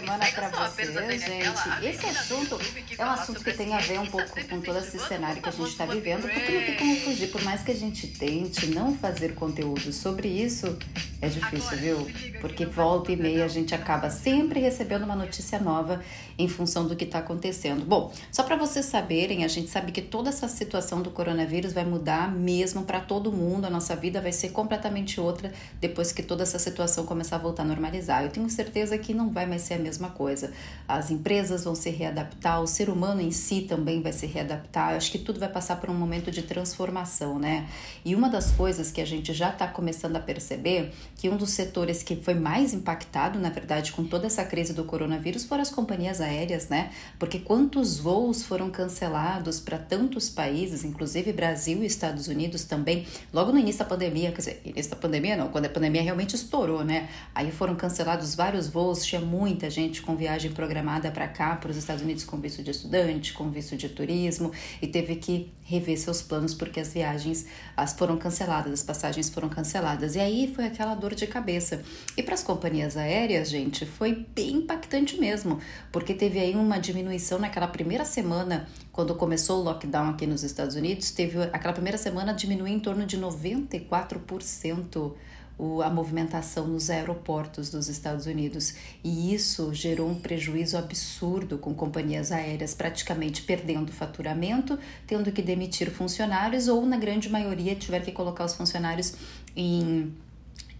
semana para vocês, gente. Esse assunto é um assunto que tem a ver um pouco com todo esse cenário que a gente está vivendo, porque não tem como fugir. Por mais que a gente tente não fazer conteúdo sobre isso, é difícil, viu? Porque volta e meia a gente acaba sempre recebendo uma notícia nova em função do que está acontecendo. Bom, só para vocês saberem, a gente sabe que toda essa situação do coronavírus vai mudar mesmo para todo mundo. A nossa vida vai ser completamente outra depois que toda essa situação começar a voltar a normalizar. Eu tenho certeza que não vai mais ser a mesma coisa. As empresas vão se readaptar, o ser humano em si também vai se readaptar. Eu acho que tudo vai passar por um momento de transformação, né? E uma das coisas que a gente já está começando a perceber que um dos setores que foi mais impactado, na verdade, com toda essa crise do coronavírus foram as companhias aéreas, né? Porque quantos voos foram cancelados para tantos países, inclusive Brasil e Estados Unidos também, logo no início da pandemia, quer dizer, início da pandemia não, quando a pandemia realmente estourou, né? Aí foram cancelados vários voos, tinha muita gente com viagem programada para cá, para os Estados Unidos com visto de estudante, com visto de turismo, e teve que rever seus planos porque as viagens as foram canceladas, as passagens foram canceladas. E aí foi aquela dor de cabeça. E para as companhias aéreas, gente, foi bem impactante mesmo, porque teve aí uma diminuição naquela primeira semana, quando começou o lockdown aqui nos Estados Unidos, teve aquela primeira semana diminuiu em torno de 94% a movimentação nos aeroportos dos Estados Unidos e isso gerou um prejuízo absurdo com companhias aéreas praticamente perdendo faturamento, tendo que demitir funcionários ou na grande maioria tiver que colocar os funcionários em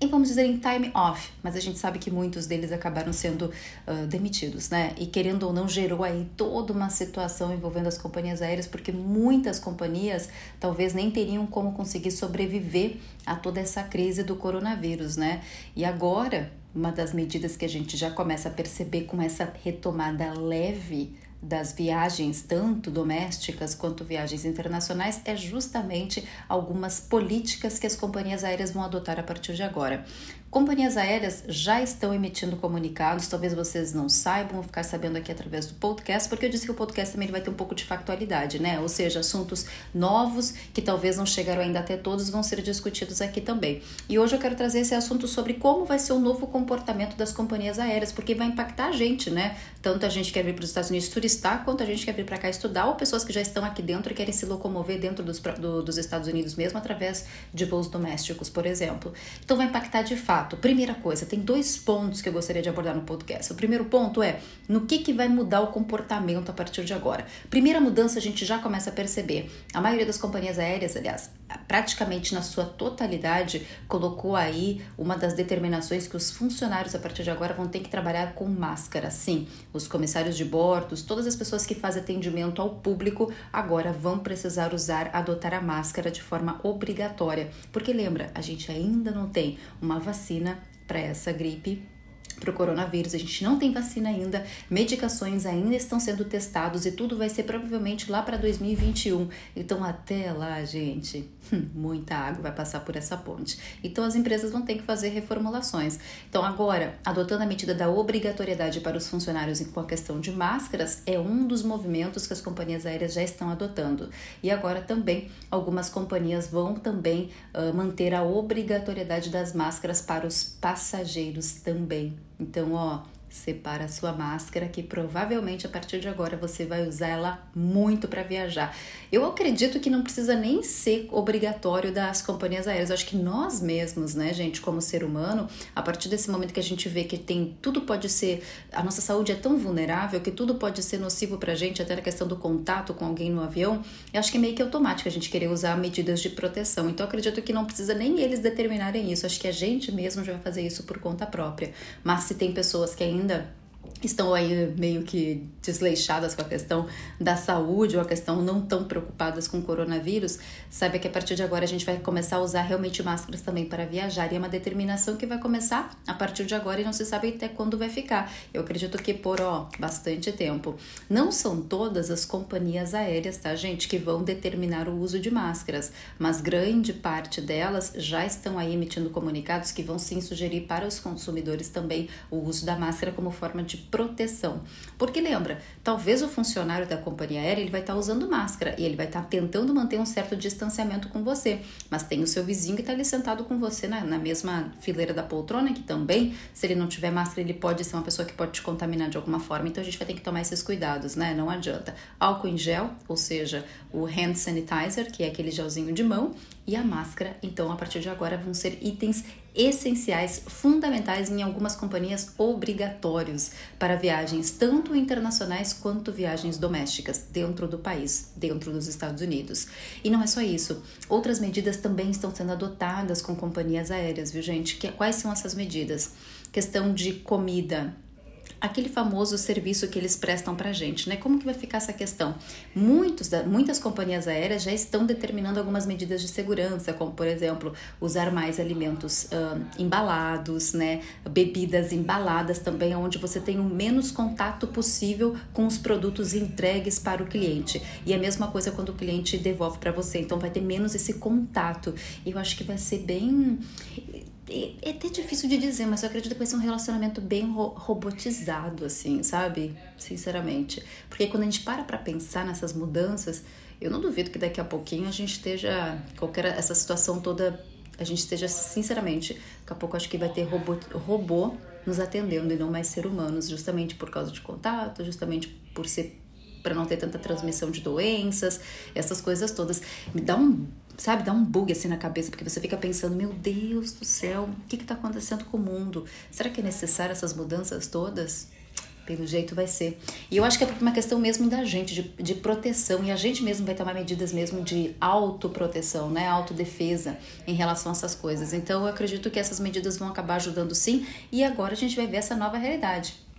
e vamos dizer em time off, mas a gente sabe que muitos deles acabaram sendo uh, demitidos, né? E querendo ou não, gerou aí toda uma situação envolvendo as companhias aéreas, porque muitas companhias talvez nem teriam como conseguir sobreviver a toda essa crise do coronavírus, né? E agora, uma das medidas que a gente já começa a perceber com essa retomada leve das viagens, tanto domésticas quanto viagens internacionais, é justamente algumas políticas que as companhias aéreas vão adotar a partir de agora. Companhias aéreas já estão emitindo comunicados, talvez vocês não saibam, vão ficar sabendo aqui através do podcast, porque eu disse que o podcast também vai ter um pouco de factualidade, né? Ou seja, assuntos novos que talvez não chegaram ainda até todos vão ser discutidos aqui também. E hoje eu quero trazer esse assunto sobre como vai ser o novo comportamento das companhias aéreas, porque vai impactar a gente, né? Tanto a gente quer vir para os Estados Unidos turistar, quanto a gente quer vir para cá estudar, ou pessoas que já estão aqui dentro e querem se locomover dentro dos, do, dos Estados Unidos mesmo, através de voos domésticos, por exemplo. Então vai impactar de fato fato, primeira coisa, tem dois pontos que eu gostaria de abordar no podcast. O primeiro ponto é no que, que vai mudar o comportamento a partir de agora. Primeira mudança a gente já começa a perceber. A maioria das companhias aéreas, aliás, praticamente na sua totalidade, colocou aí uma das determinações que os funcionários a partir de agora vão ter que trabalhar com máscara. Sim, os comissários de bordos, todas as pessoas que fazem atendimento ao público agora vão precisar usar, adotar a máscara de forma obrigatória. Porque lembra, a gente ainda não tem uma vacina para essa gripe para o coronavírus. A gente não tem vacina ainda, medicações ainda estão sendo testados e tudo vai ser provavelmente lá para 2021. Então, até lá, gente, muita água vai passar por essa ponte. Então, as empresas vão ter que fazer reformulações. Então, agora, adotando a medida da obrigatoriedade para os funcionários com a questão de máscaras, é um dos movimentos que as companhias aéreas já estão adotando. E agora também algumas companhias vão também uh, manter a obrigatoriedade das máscaras para os passageiros também. Então, ó, separa a sua máscara que provavelmente a partir de agora você vai usar ela muito para viajar. Eu acredito que não precisa nem ser obrigatório das companhias aéreas. Eu acho que nós mesmos, né, gente, como ser humano, a partir desse momento que a gente vê que tem tudo pode ser, a nossa saúde é tão vulnerável que tudo pode ser nocivo pra gente, até na questão do contato com alguém no avião. Eu acho que é meio que automático a gente querer usar medidas de proteção. Então acredito que não precisa nem eles determinarem isso. Acho que a gente mesmo já vai fazer isso por conta própria. Mas se tem pessoas que ainda ainda estão aí meio que desleixadas com a questão da saúde ou a questão não tão preocupadas com o coronavírus, saiba que a partir de agora a gente vai começar a usar realmente máscaras também para viajar e é uma determinação que vai começar a partir de agora e não se sabe até quando vai ficar. Eu acredito que por ó, bastante tempo. Não são todas as companhias aéreas, tá, gente, que vão determinar o uso de máscaras, mas grande parte delas já estão aí emitindo comunicados que vão sim sugerir para os consumidores também o uso da máscara como forma de proteção. Porque lembra, talvez o funcionário da companhia aérea ele vai estar tá usando máscara e ele vai estar tá tentando manter um certo distanciamento com você, mas tem o seu vizinho que está ali sentado com você na, na mesma fileira da poltrona, que também, se ele não tiver máscara, ele pode ser uma pessoa que pode te contaminar de alguma forma. Então a gente vai ter que tomar esses cuidados, né? Não adianta. Álcool em gel, ou seja, o hand sanitizer, que é aquele gelzinho de mão, e a máscara. Então, a partir de agora, vão ser itens essenciais, fundamentais em algumas companhias obrigatórios para viagens tanto internacionais quanto viagens domésticas dentro do país, dentro dos Estados Unidos. E não é só isso, outras medidas também estão sendo adotadas com companhias aéreas, viu gente? Que, quais são essas medidas? Questão de comida, aquele famoso serviço que eles prestam para a gente, né? Como que vai ficar essa questão? Muitos, muitas companhias aéreas já estão determinando algumas medidas de segurança, como por exemplo usar mais alimentos uh, embalados, né? Bebidas embaladas também, onde você tem o menos contato possível com os produtos entregues para o cliente. E a mesma coisa quando o cliente devolve para você, então vai ter menos esse contato. Eu acho que vai ser bem é até difícil de dizer, mas eu acredito que vai ser um relacionamento bem ro robotizado, assim, sabe? Sinceramente. Porque quando a gente para pra pensar nessas mudanças, eu não duvido que daqui a pouquinho a gente esteja. qualquer essa situação toda. A gente esteja, sinceramente, daqui a pouco acho que vai ter robô, robô nos atendendo e não mais ser humanos, justamente por causa de contato, justamente por ser para não ter tanta transmissão de doenças, essas coisas todas. Me dá um sabe, dá um bug assim na cabeça, porque você fica pensando, meu Deus do céu, o que está acontecendo com o mundo? Será que é necessário essas mudanças todas? Pelo jeito vai ser. E eu acho que é uma questão mesmo da gente, de, de proteção, e a gente mesmo vai tomar medidas mesmo de autoproteção, né? Autodefesa em relação a essas coisas. Então eu acredito que essas medidas vão acabar ajudando sim, e agora a gente vai ver essa nova realidade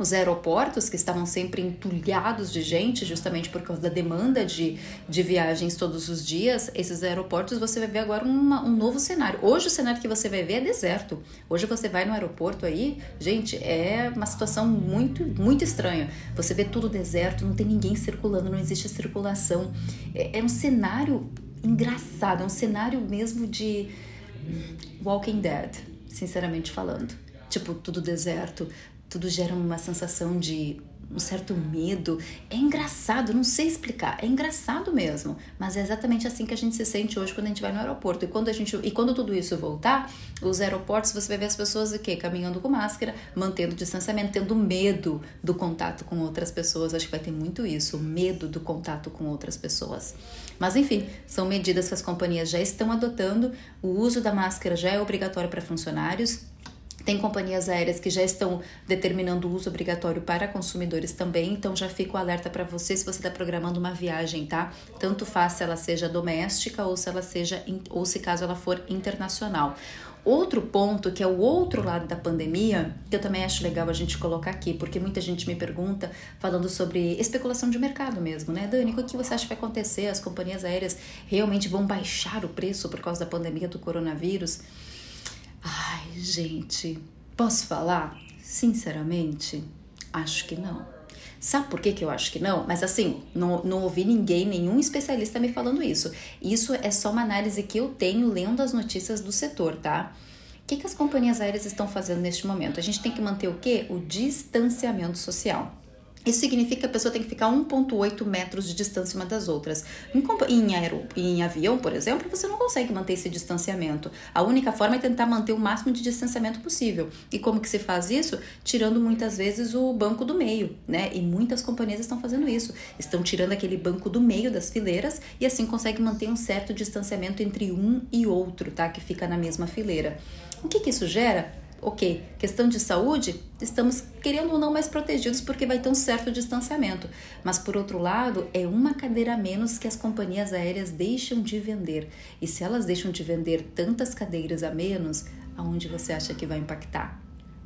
os aeroportos que estavam sempre entulhados de gente, justamente por causa da demanda de, de viagens todos os dias, esses aeroportos você vai ver agora uma, um novo cenário. Hoje o cenário que você vai ver é deserto. Hoje você vai no aeroporto aí, gente, é uma situação muito, muito estranha. Você vê tudo deserto, não tem ninguém circulando, não existe circulação. É, é um cenário engraçado, é um cenário mesmo de Walking Dead, sinceramente falando. Tipo, tudo deserto, tudo gera uma sensação de um certo medo. É engraçado, não sei explicar, é engraçado mesmo, mas é exatamente assim que a gente se sente hoje quando a gente vai no aeroporto. E quando a gente e quando tudo isso voltar, os aeroportos você vai ver as pessoas o quê? Caminhando com máscara, mantendo distanciamento, tendo medo do contato com outras pessoas. Acho que vai ter muito isso, medo do contato com outras pessoas. Mas enfim, são medidas que as companhias já estão adotando. O uso da máscara já é obrigatório para funcionários tem companhias aéreas que já estão determinando o uso obrigatório para consumidores também, então já fico alerta para você se você está programando uma viagem, tá? Tanto faz se ela seja doméstica ou se ela seja ou se caso ela for internacional. Outro ponto, que é o outro lado da pandemia, que eu também acho legal a gente colocar aqui, porque muita gente me pergunta falando sobre especulação de mercado mesmo, né? Dani, o que você acha que vai acontecer? As companhias aéreas realmente vão baixar o preço por causa da pandemia do coronavírus? Ai, gente, posso falar? Sinceramente, acho que não. Sabe por que, que eu acho que não? Mas assim, não, não ouvi ninguém, nenhum especialista me falando isso. Isso é só uma análise que eu tenho lendo as notícias do setor, tá? O que, que as companhias aéreas estão fazendo neste momento? A gente tem que manter o quê? O distanciamento social. Isso significa que a pessoa tem que ficar 1,8 metros de distância uma das outras. Em, em, em avião, por exemplo, você não consegue manter esse distanciamento. A única forma é tentar manter o máximo de distanciamento possível. E como que se faz isso? Tirando muitas vezes o banco do meio, né? E muitas companhias estão fazendo isso. Estão tirando aquele banco do meio das fileiras e assim consegue manter um certo distanciamento entre um e outro, tá? Que fica na mesma fileira. O que, que isso gera? Ok, questão de saúde, estamos querendo ou não mais protegidos porque vai ter um certo distanciamento. Mas por outro lado, é uma cadeira a menos que as companhias aéreas deixam de vender. E se elas deixam de vender tantas cadeiras a menos, aonde você acha que vai impactar?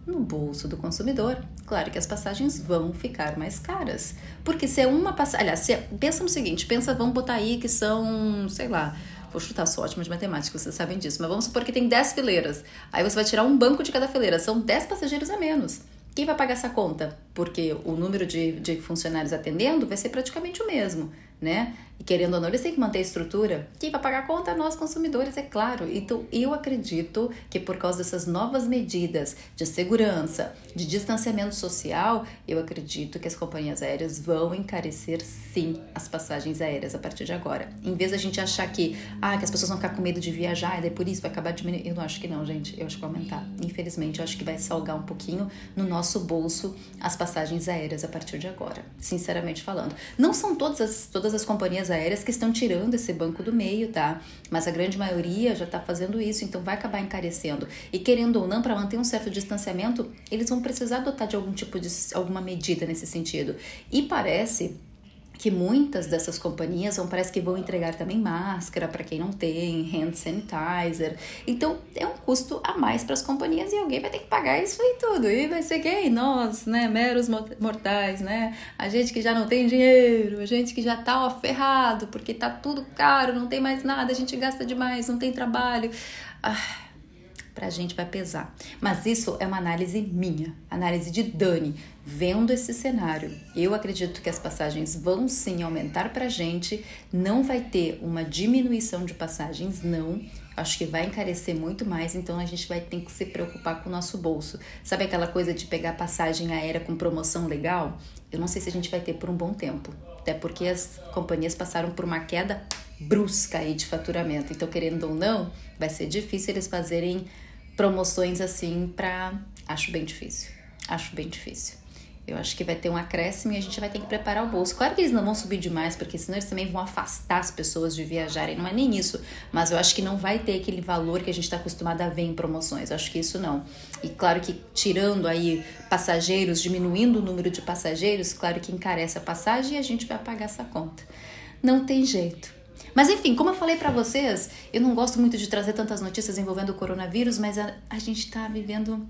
No bolso do consumidor. Claro que as passagens vão ficar mais caras. Porque se é uma passagem. Aliás, se, pensa no seguinte: pensa, vamos botar aí que são, sei lá, Vou chutar, sou ótima de matemática, vocês sabem disso. Mas vamos supor que tem 10 fileiras. Aí você vai tirar um banco de cada fileira. São 10 passageiros a menos. Quem vai pagar essa conta? Porque o número de, de funcionários atendendo vai ser praticamente o mesmo, né? E querendo ou não, eles têm que manter a estrutura. Quem vai pagar a conta? Nós, consumidores, é claro. Então, eu acredito que por causa dessas novas medidas de segurança, de distanciamento social, eu acredito que as companhias aéreas vão encarecer sim as passagens aéreas a partir de agora. Em vez da gente achar que, ah, que as pessoas vão ficar com medo de viajar e daí por isso vai acabar diminuindo. Eu não acho que não, gente. Eu acho que vai aumentar. Infelizmente, eu acho que vai salgar um pouquinho no nosso bolso as passagens aéreas a partir de agora. Sinceramente falando. Não são todas as, todas as companhias aéreas que estão tirando esse banco do meio, tá? Mas a grande maioria já está fazendo isso, então vai acabar encarecendo. E querendo ou não, para manter um certo distanciamento, eles vão precisar adotar de algum tipo de alguma medida nesse sentido. E parece que muitas dessas companhias vão parece que vão entregar também máscara para quem não tem, hand sanitizer. Então é um custo a mais para as companhias e alguém vai ter que pagar isso e tudo. E vai ser quem? Nós, né, meros mortais, né? A gente que já não tem dinheiro, a gente que já tá ó, ferrado porque tá tudo caro, não tem mais nada, a gente gasta demais, não tem trabalho. Ah, para a gente vai pesar. Mas isso é uma análise minha, análise de Dani, vendo esse cenário. Eu acredito que as passagens vão sim aumentar para a gente, não vai ter uma diminuição de passagens, não. Acho que vai encarecer muito mais, então a gente vai ter que se preocupar com o nosso bolso. Sabe aquela coisa de pegar passagem aérea com promoção legal? Eu não sei se a gente vai ter por um bom tempo, até porque as companhias passaram por uma queda brusca aí de faturamento. Então, querendo ou não, vai ser difícil eles fazerem promoções assim para. Acho bem difícil. Acho bem difícil. Eu acho que vai ter um acréscimo e a gente vai ter que preparar o bolso. Claro que eles não vão subir demais, porque senão eles também vão afastar as pessoas de viajarem. Não é nem isso. Mas eu acho que não vai ter aquele valor que a gente está acostumado a ver em promoções. Eu acho que isso não. E claro que tirando aí passageiros, diminuindo o número de passageiros, claro que encarece a passagem e a gente vai pagar essa conta. Não tem jeito. Mas enfim, como eu falei para vocês, eu não gosto muito de trazer tantas notícias envolvendo o coronavírus, mas a, a gente está vivendo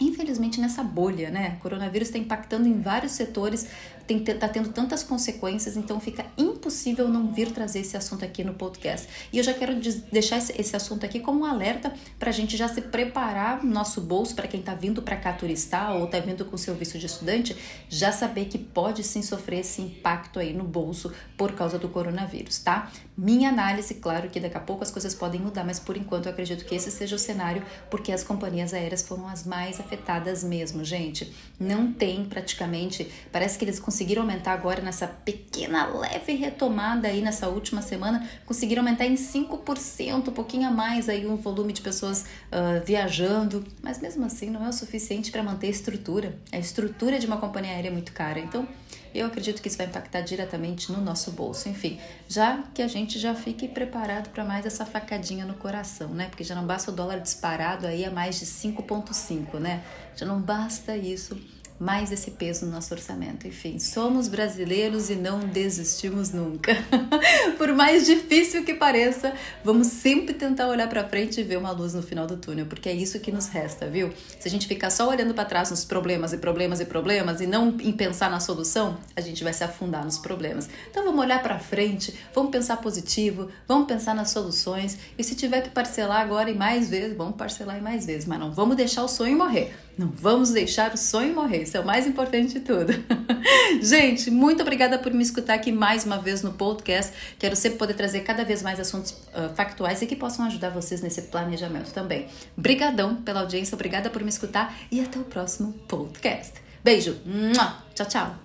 infelizmente nessa bolha, né? O coronavírus está impactando em vários setores, tem, tá tendo tantas consequências, então fica impossível não vir trazer esse assunto aqui no podcast. E eu já quero deixar esse, esse assunto aqui como um alerta para a gente já se preparar no nosso bolso, para quem está vindo para cá turistar ou está vindo com seu visto de estudante, já saber que pode sim sofrer esse impacto aí no bolso por causa do coronavírus, tá? Minha análise, claro que daqui a pouco as coisas podem mudar, mas por enquanto eu acredito que esse seja o cenário, porque as companhias aéreas foram as mais afetadas mesmo, gente. Não tem praticamente, parece que eles conseguiram aumentar agora nessa pequena leve retomada aí nessa última semana, conseguiram aumentar em 5%, um pouquinho a mais aí o volume de pessoas uh, viajando, mas mesmo assim não é o suficiente para manter a estrutura. A estrutura de uma companhia aérea é muito cara, então eu acredito que isso vai impactar diretamente no nosso bolso. Enfim, já que a gente já fique preparado para mais essa facadinha no coração, né? Porque já não basta o dólar disparado aí a mais de 5,5, né? Já não basta isso mais esse peso no nosso orçamento. Enfim, somos brasileiros e não desistimos nunca. Por mais difícil que pareça, vamos sempre tentar olhar para frente e ver uma luz no final do túnel, porque é isso que nos resta, viu? Se a gente ficar só olhando para trás nos problemas e problemas e problemas e não em pensar na solução, a gente vai se afundar nos problemas. Então vamos olhar para frente, vamos pensar positivo, vamos pensar nas soluções e se tiver que parcelar agora e mais vezes, vamos parcelar e mais vezes, mas não vamos deixar o sonho morrer. Não vamos deixar o sonho morrer, isso é o mais importante de tudo. Gente, muito obrigada por me escutar aqui mais uma vez no podcast. Quero sempre poder trazer cada vez mais assuntos uh, factuais e que possam ajudar vocês nesse planejamento também. Obrigadão pela audiência, obrigada por me escutar e até o próximo podcast. Beijo, tchau, tchau.